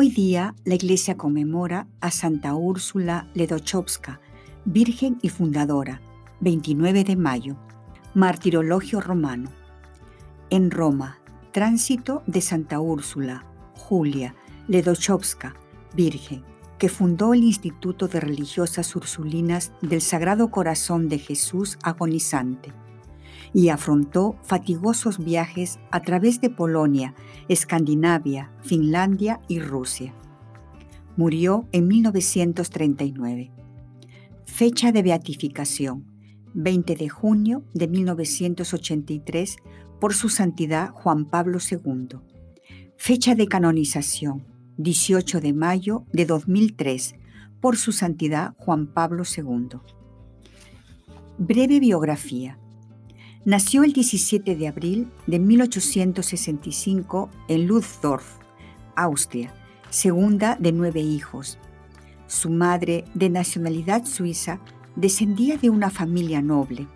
Hoy día la iglesia conmemora a Santa Úrsula Ledochowska, Virgen y Fundadora, 29 de mayo, Martirologio Romano. En Roma, tránsito de Santa Úrsula, Julia Ledochowska, Virgen, que fundó el Instituto de Religiosas Ursulinas del Sagrado Corazón de Jesús agonizante y afrontó fatigosos viajes a través de Polonia, Escandinavia, Finlandia y Rusia. Murió en 1939. Fecha de beatificación, 20 de junio de 1983, por su santidad Juan Pablo II. Fecha de canonización, 18 de mayo de 2003, por su santidad Juan Pablo II. Breve biografía. Nació el 17 de abril de 1865 en Lutzdorf, Austria, segunda de nueve hijos. Su madre, de nacionalidad suiza, descendía de una familia noble.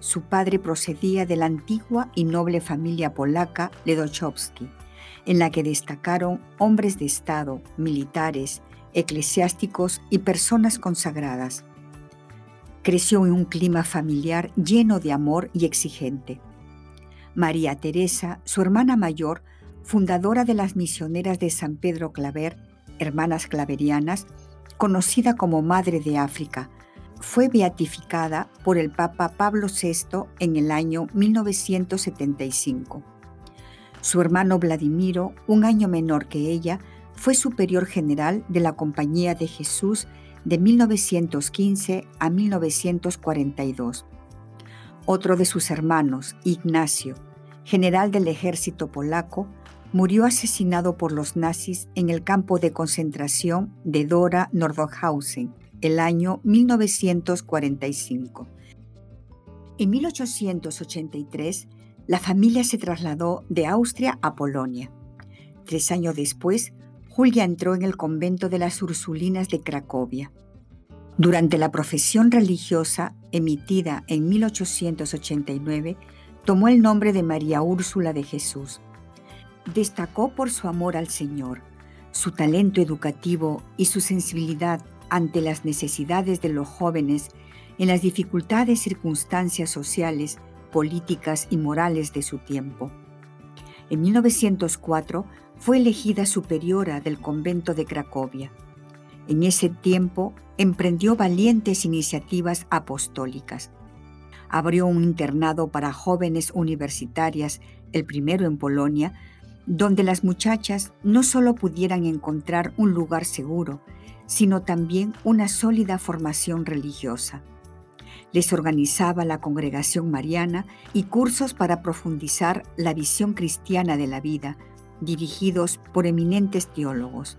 Su padre procedía de la antigua y noble familia polaca Ledochowski, en la que destacaron hombres de Estado, militares, eclesiásticos y personas consagradas. Creció en un clima familiar lleno de amor y exigente. María Teresa, su hermana mayor, fundadora de las misioneras de San Pedro Claver, hermanas claverianas, conocida como Madre de África, fue beatificada por el Papa Pablo VI en el año 1975. Su hermano Vladimiro, un año menor que ella, fue superior general de la Compañía de Jesús de 1915 a 1942. Otro de sus hermanos, Ignacio, general del ejército polaco, murió asesinado por los nazis en el campo de concentración de Dora Nordhausen el año 1945. En 1883, la familia se trasladó de Austria a Polonia. Tres años después, Julia entró en el convento de las Ursulinas de Cracovia. Durante la profesión religiosa emitida en 1889, tomó el nombre de María Úrsula de Jesús. Destacó por su amor al Señor, su talento educativo y su sensibilidad ante las necesidades de los jóvenes en las dificultades circunstancias sociales, políticas y morales de su tiempo. En 1904 fue elegida superiora del convento de Cracovia. En ese tiempo emprendió valientes iniciativas apostólicas. Abrió un internado para jóvenes universitarias, el primero en Polonia, donde las muchachas no solo pudieran encontrar un lugar seguro, sino también una sólida formación religiosa. Les organizaba la congregación mariana y cursos para profundizar la visión cristiana de la vida, dirigidos por eminentes teólogos.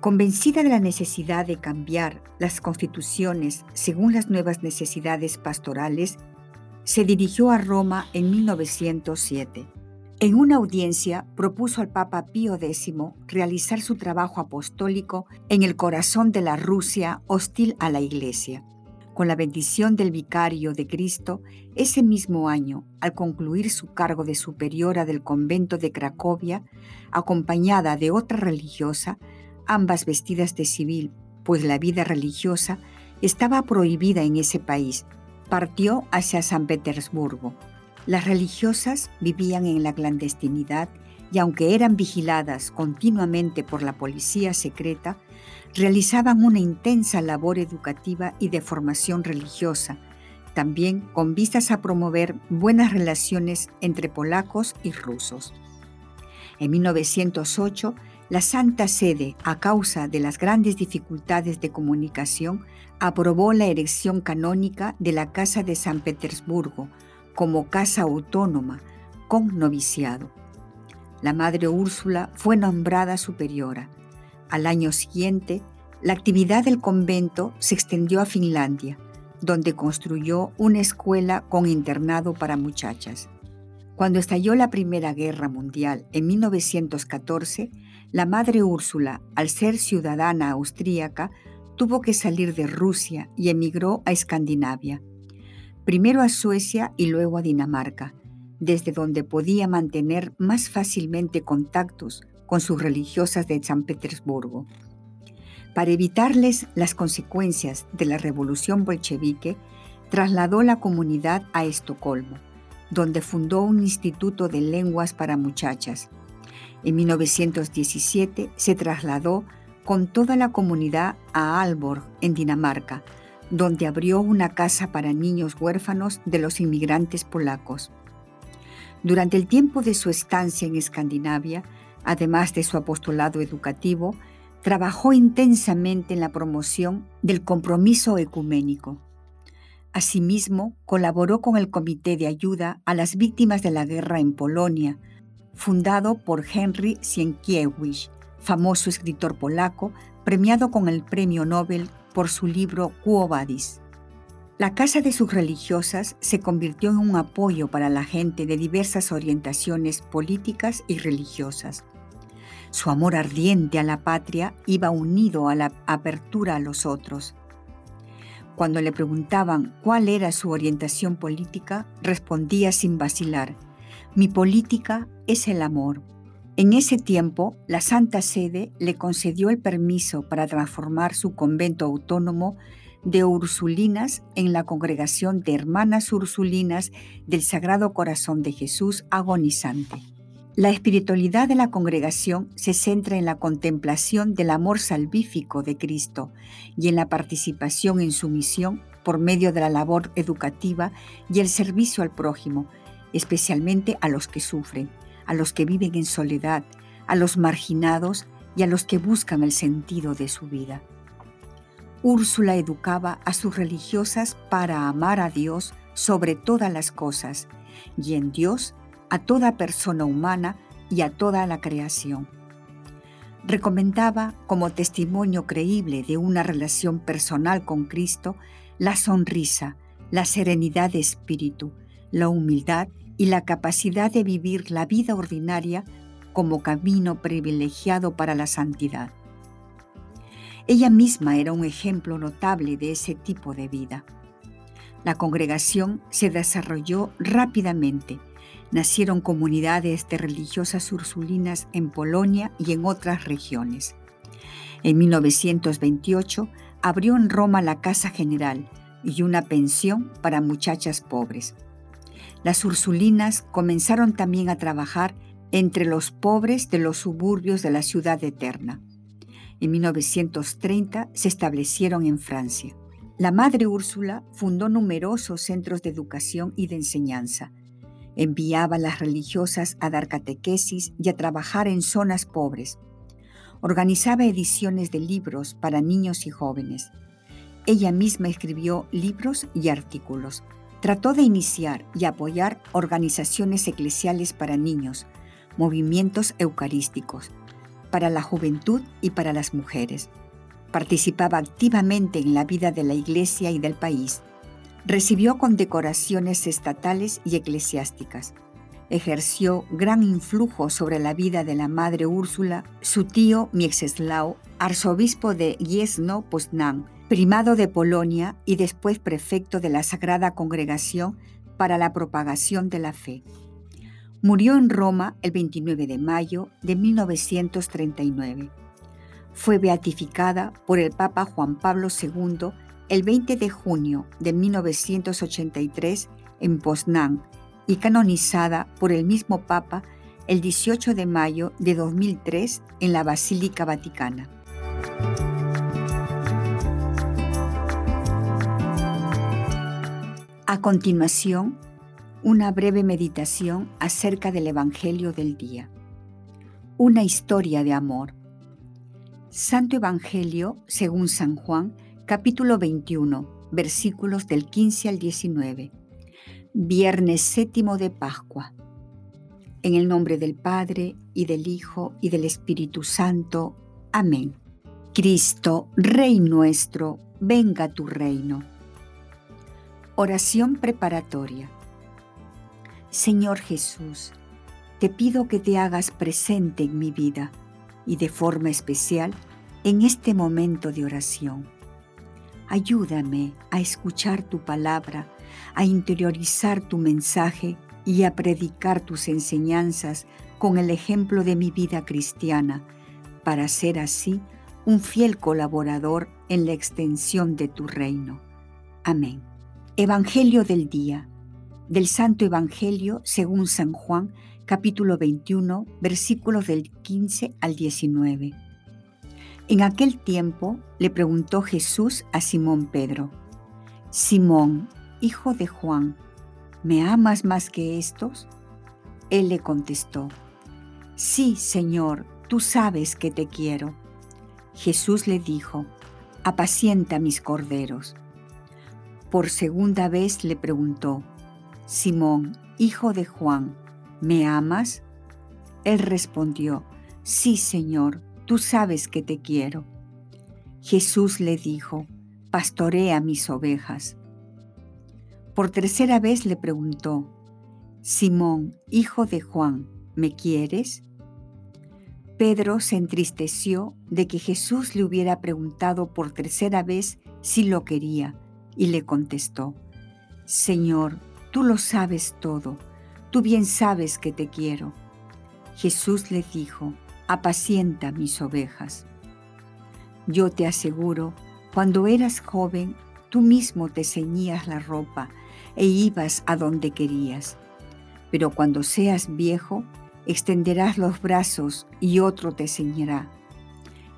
Convencida de la necesidad de cambiar las constituciones según las nuevas necesidades pastorales, se dirigió a Roma en 1907. En una audiencia propuso al Papa Pío X realizar su trabajo apostólico en el corazón de la Rusia hostil a la Iglesia. Con la bendición del vicario de Cristo, ese mismo año, al concluir su cargo de superiora del convento de Cracovia, acompañada de otra religiosa, ambas vestidas de civil, pues la vida religiosa estaba prohibida en ese país, partió hacia San Petersburgo. Las religiosas vivían en la clandestinidad y aunque eran vigiladas continuamente por la policía secreta, realizaban una intensa labor educativa y de formación religiosa, también con vistas a promover buenas relaciones entre polacos y rusos. En 1908, la Santa Sede, a causa de las grandes dificultades de comunicación, aprobó la erección canónica de la Casa de San Petersburgo como casa autónoma con noviciado. La Madre Úrsula fue nombrada superiora. Al año siguiente, la actividad del convento se extendió a Finlandia, donde construyó una escuela con internado para muchachas. Cuando estalló la Primera Guerra Mundial en 1914, la Madre Úrsula, al ser ciudadana austríaca, tuvo que salir de Rusia y emigró a Escandinavia, primero a Suecia y luego a Dinamarca, desde donde podía mantener más fácilmente contactos con sus religiosas de San Petersburgo. Para evitarles las consecuencias de la revolución bolchevique, trasladó la comunidad a Estocolmo, donde fundó un instituto de lenguas para muchachas. En 1917 se trasladó con toda la comunidad a Aalborg, en Dinamarca, donde abrió una casa para niños huérfanos de los inmigrantes polacos. Durante el tiempo de su estancia en Escandinavia, además de su apostolado educativo, trabajó intensamente en la promoción del compromiso ecuménico. Asimismo, colaboró con el Comité de Ayuda a las Víctimas de la Guerra en Polonia, fundado por Henry Sienkiewicz, famoso escritor polaco, premiado con el Premio Nobel por su libro Quo Vadis. La Casa de sus religiosas se convirtió en un apoyo para la gente de diversas orientaciones políticas y religiosas. Su amor ardiente a la patria iba unido a la apertura a los otros. Cuando le preguntaban cuál era su orientación política, respondía sin vacilar, mi política es el amor. En ese tiempo, la Santa Sede le concedió el permiso para transformar su convento autónomo de Ursulinas en la congregación de Hermanas Ursulinas del Sagrado Corazón de Jesús agonizante. La espiritualidad de la congregación se centra en la contemplación del amor salvífico de Cristo y en la participación en su misión por medio de la labor educativa y el servicio al prójimo, especialmente a los que sufren a los que viven en soledad, a los marginados y a los que buscan el sentido de su vida. Úrsula educaba a sus religiosas para amar a Dios sobre todas las cosas y en Dios a toda persona humana y a toda la creación. Recomendaba como testimonio creíble de una relación personal con Cristo la sonrisa, la serenidad de espíritu, la humildad y la capacidad de vivir la vida ordinaria como camino privilegiado para la santidad. Ella misma era un ejemplo notable de ese tipo de vida. La congregación se desarrolló rápidamente. Nacieron comunidades de religiosas ursulinas en Polonia y en otras regiones. En 1928 abrió en Roma la Casa General y una pensión para muchachas pobres. Las Ursulinas comenzaron también a trabajar entre los pobres de los suburbios de la ciudad eterna. En 1930 se establecieron en Francia. La Madre Úrsula fundó numerosos centros de educación y de enseñanza. Enviaba a las religiosas a dar catequesis y a trabajar en zonas pobres. Organizaba ediciones de libros para niños y jóvenes. Ella misma escribió libros y artículos. Trató de iniciar y apoyar organizaciones eclesiales para niños, movimientos eucarísticos, para la juventud y para las mujeres. Participaba activamente en la vida de la Iglesia y del país. Recibió condecoraciones estatales y eclesiásticas. Ejerció gran influjo sobre la vida de la Madre Úrsula, su tío Mieczysław, arzobispo de Gniezno-Poznan, primado de Polonia y después prefecto de la Sagrada Congregación para la Propagación de la Fe. Murió en Roma el 29 de mayo de 1939. Fue beatificada por el Papa Juan Pablo II el 20 de junio de 1983 en Poznan y canonizada por el mismo Papa el 18 de mayo de 2003 en la Basílica Vaticana. A continuación, una breve meditación acerca del Evangelio del día. Una historia de amor. Santo Evangelio según San Juan, capítulo 21, versículos del 15 al 19. Viernes séptimo de Pascua. En el nombre del Padre, y del Hijo, y del Espíritu Santo. Amén. Cristo, Rey nuestro, venga tu reino. Oración preparatoria. Señor Jesús, te pido que te hagas presente en mi vida y de forma especial en este momento de oración. Ayúdame a escuchar tu palabra, a interiorizar tu mensaje y a predicar tus enseñanzas con el ejemplo de mi vida cristiana, para ser así un fiel colaborador en la extensión de tu reino. Amén. Evangelio del día. Del Santo Evangelio según San Juan, capítulo 21, versículos del 15 al 19. En aquel tiempo le preguntó Jesús a Simón Pedro, Simón, hijo de Juan, ¿me amas más que estos? Él le contestó, Sí, Señor, tú sabes que te quiero. Jesús le dijo, apacienta mis corderos. Por segunda vez le preguntó, Simón, hijo de Juan, ¿me amas? Él respondió, sí, Señor, tú sabes que te quiero. Jesús le dijo, pastorea mis ovejas. Por tercera vez le preguntó, Simón, hijo de Juan, ¿me quieres? Pedro se entristeció de que Jesús le hubiera preguntado por tercera vez si lo quería y le contestó, Señor, tú lo sabes todo, tú bien sabes que te quiero. Jesús le dijo, apacienta mis ovejas. Yo te aseguro, cuando eras joven, tú mismo te ceñías la ropa e ibas a donde querías. Pero cuando seas viejo, extenderás los brazos y otro te ceñirá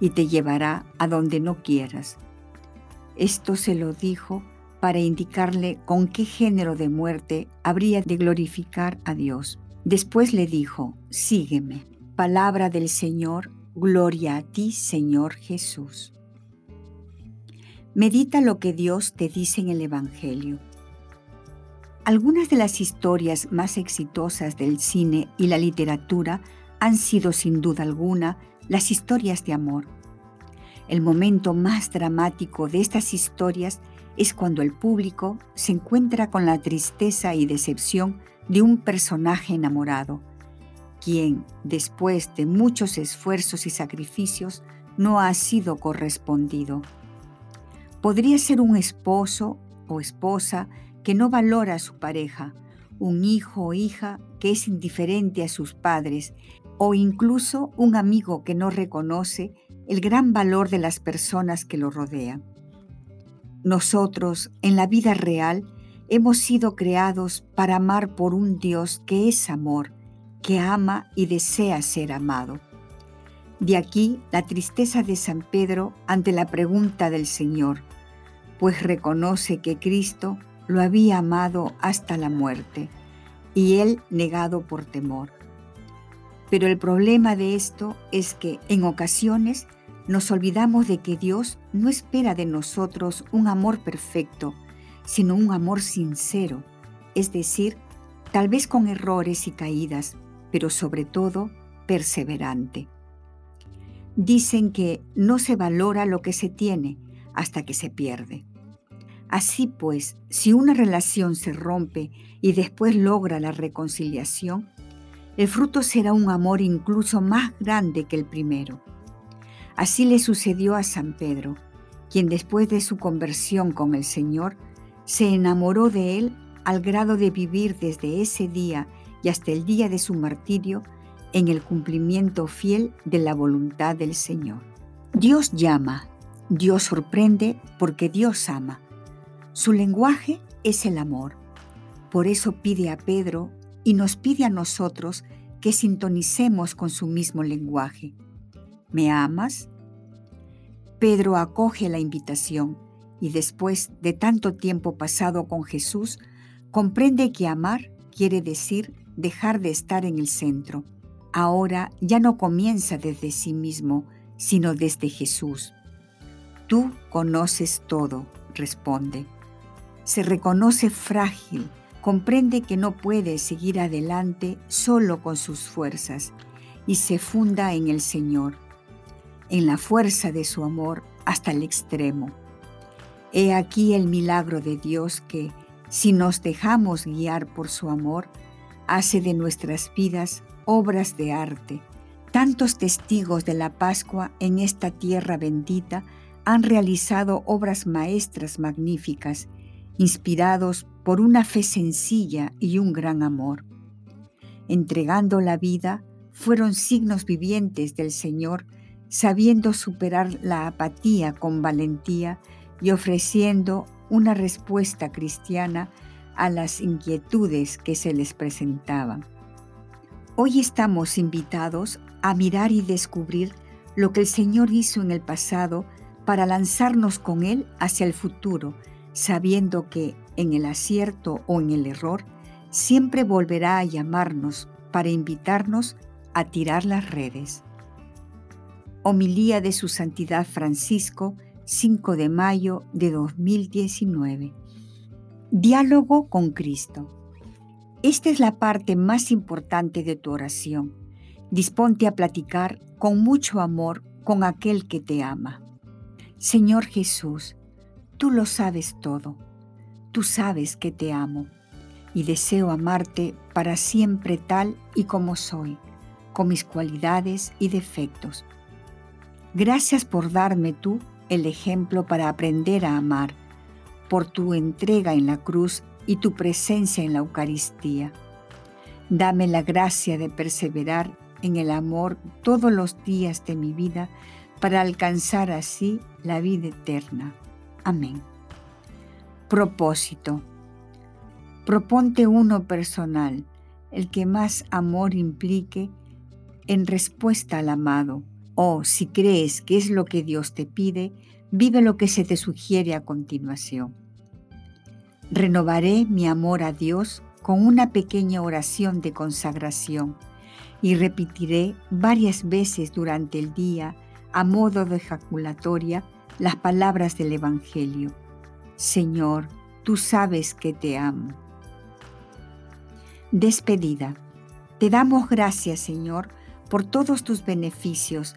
y te llevará a donde no quieras. Esto se lo dijo para indicarle con qué género de muerte habría de glorificar a Dios. Después le dijo, sígueme. Palabra del Señor, gloria a ti, Señor Jesús. Medita lo que Dios te dice en el Evangelio. Algunas de las historias más exitosas del cine y la literatura han sido sin duda alguna las historias de amor. El momento más dramático de estas historias es cuando el público se encuentra con la tristeza y decepción de un personaje enamorado, quien, después de muchos esfuerzos y sacrificios, no ha sido correspondido. Podría ser un esposo o esposa que no valora a su pareja, un hijo o hija que es indiferente a sus padres o incluso un amigo que no reconoce el gran valor de las personas que lo rodean. Nosotros, en la vida real, hemos sido creados para amar por un Dios que es amor, que ama y desea ser amado. De aquí la tristeza de San Pedro ante la pregunta del Señor, pues reconoce que Cristo lo había amado hasta la muerte y él negado por temor. Pero el problema de esto es que en ocasiones nos olvidamos de que Dios no espera de nosotros un amor perfecto, sino un amor sincero, es decir, tal vez con errores y caídas, pero sobre todo perseverante. Dicen que no se valora lo que se tiene hasta que se pierde. Así pues, si una relación se rompe y después logra la reconciliación, el fruto será un amor incluso más grande que el primero. Así le sucedió a San Pedro, quien después de su conversión con el Señor, se enamoró de él al grado de vivir desde ese día y hasta el día de su martirio en el cumplimiento fiel de la voluntad del Señor. Dios llama, Dios sorprende porque Dios ama. Su lenguaje es el amor. Por eso pide a Pedro y nos pide a nosotros que sintonicemos con su mismo lenguaje. ¿Me amas? Pedro acoge la invitación y después de tanto tiempo pasado con Jesús, comprende que amar quiere decir dejar de estar en el centro. Ahora ya no comienza desde sí mismo, sino desde Jesús. Tú conoces todo, responde se reconoce frágil, comprende que no puede seguir adelante solo con sus fuerzas y se funda en el Señor, en la fuerza de su amor hasta el extremo. He aquí el milagro de Dios que, si nos dejamos guiar por su amor, hace de nuestras vidas obras de arte. Tantos testigos de la Pascua en esta tierra bendita han realizado obras maestras magníficas, inspirados por una fe sencilla y un gran amor. Entregando la vida, fueron signos vivientes del Señor, sabiendo superar la apatía con valentía y ofreciendo una respuesta cristiana a las inquietudes que se les presentaban. Hoy estamos invitados a mirar y descubrir lo que el Señor hizo en el pasado para lanzarnos con Él hacia el futuro, sabiendo que en el acierto o en el error, siempre volverá a llamarnos para invitarnos a tirar las redes. Homilía de Su Santidad Francisco, 5 de mayo de 2019. Diálogo con Cristo. Esta es la parte más importante de tu oración. Disponte a platicar con mucho amor con aquel que te ama. Señor Jesús, tú lo sabes todo. Tú sabes que te amo y deseo amarte para siempre tal y como soy, con mis cualidades y defectos. Gracias por darme tú el ejemplo para aprender a amar, por tu entrega en la cruz y tu presencia en la Eucaristía. Dame la gracia de perseverar en el amor todos los días de mi vida para alcanzar así la vida eterna. Amén. Propósito. Proponte uno personal, el que más amor implique en respuesta al amado, o si crees que es lo que Dios te pide, vive lo que se te sugiere a continuación. Renovaré mi amor a Dios con una pequeña oración de consagración y repetiré varias veces durante el día, a modo de ejaculatoria, las palabras del Evangelio. Señor, tú sabes que te amo. Despedida. Te damos gracias, Señor, por todos tus beneficios,